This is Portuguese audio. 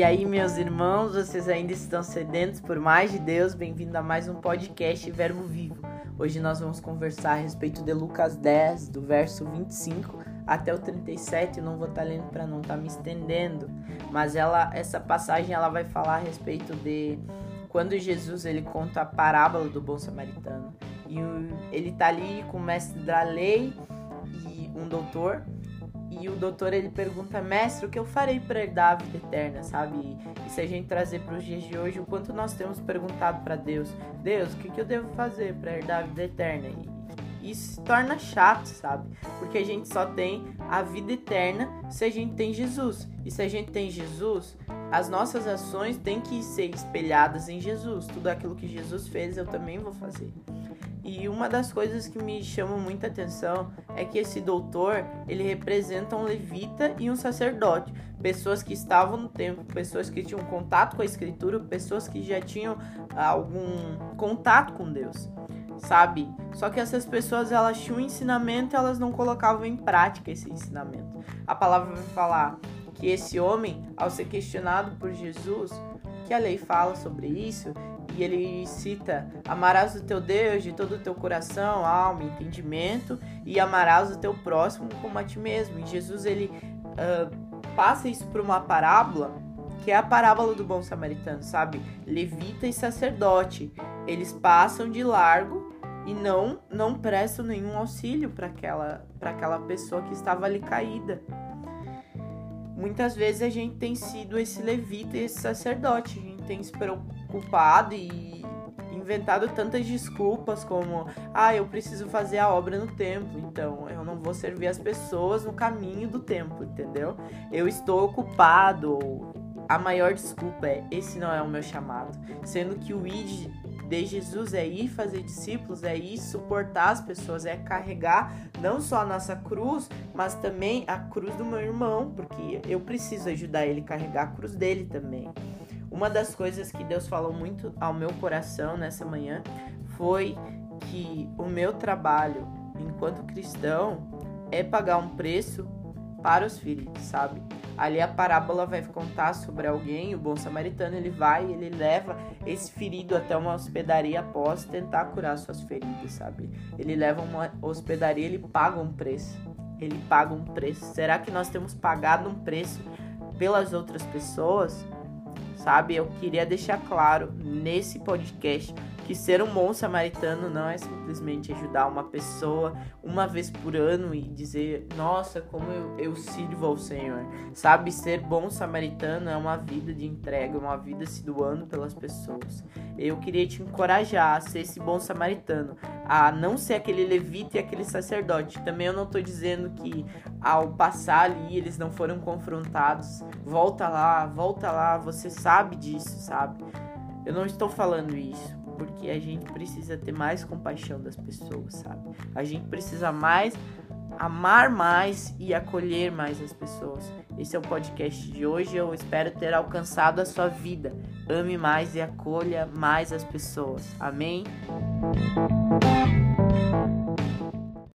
E aí, meus irmãos, vocês ainda estão sedentos por mais de Deus? Bem-vindo a mais um podcast Verbo Vivo. Hoje nós vamos conversar a respeito de Lucas 10, do verso 25 até o 37. Eu não vou estar tá lendo para não estar tá me estendendo, mas ela, essa passagem ela vai falar a respeito de quando Jesus ele conta a parábola do bom samaritano. E ele tá ali com o mestre da lei e um doutor e o doutor ele pergunta, mestre, o que eu farei para herdar a vida eterna, sabe? E, se a gente trazer para os dias de hoje, o quanto nós temos perguntado para Deus, Deus, o que, que eu devo fazer para herdar a vida eterna? E isso se torna chato, sabe? Porque a gente só tem a vida eterna se a gente tem Jesus. E se a gente tem Jesus, as nossas ações têm que ser espelhadas em Jesus. Tudo aquilo que Jesus fez, eu também vou fazer. E uma das coisas que me chama muita atenção é que esse doutor, ele representa um levita e um sacerdote, pessoas que estavam no templo, pessoas que tinham contato com a escritura, pessoas que já tinham algum contato com Deus, sabe? Só que essas pessoas, elas tinham um ensinamento, elas não colocavam em prática esse ensinamento. A palavra vai falar que esse homem, ao ser questionado por Jesus, que a lei fala sobre isso, e ele cita: Amarás o teu Deus de todo o teu coração, alma, entendimento, e amarás o teu próximo como a ti mesmo. E Jesus ele uh, passa isso para uma parábola, que é a parábola do bom samaritano, sabe? Levita e sacerdote, eles passam de largo e não não prestam nenhum auxílio para aquela para aquela pessoa que estava ali caída. Muitas vezes a gente tem sido esse levita e esse sacerdote, a gente tem se preocupado e inventado tantas desculpas como ah, eu preciso fazer a obra no templo, então eu não vou servir as pessoas no caminho do templo, entendeu? Eu estou ocupado. A maior desculpa é esse não é o meu chamado, sendo que o id de Jesus é ir fazer discípulos, é ir suportar as pessoas, é carregar não só a nossa cruz, mas também a cruz do meu irmão, porque eu preciso ajudar ele a carregar a cruz dele também. Uma das coisas que Deus falou muito ao meu coração nessa manhã foi que o meu trabalho enquanto cristão é pagar um preço para os feridos, sabe? Ali a parábola vai contar sobre alguém, o bom samaritano, ele vai, ele leva esse ferido até uma hospedaria após tentar curar suas feridas, sabe? Ele leva uma hospedaria, ele paga um preço. Ele paga um preço. Será que nós temos pagado um preço pelas outras pessoas? sabe? Eu queria deixar claro nesse podcast que ser um bom samaritano não é simplesmente ajudar uma pessoa uma vez por ano e dizer, nossa, como eu, eu sirvo ao Senhor. Sabe, ser bom samaritano é uma vida de entrega, uma vida se doando pelas pessoas. Eu queria te encorajar a ser esse bom samaritano, a não ser aquele levita e aquele sacerdote. Também eu não estou dizendo que ao passar ali eles não foram confrontados. Volta lá, volta lá, você sabe disso, sabe? Eu não estou falando isso porque a gente precisa ter mais compaixão das pessoas, sabe? A gente precisa mais amar mais e acolher mais as pessoas. Esse é o podcast de hoje. Eu espero ter alcançado a sua vida. Ame mais e acolha mais as pessoas. Amém?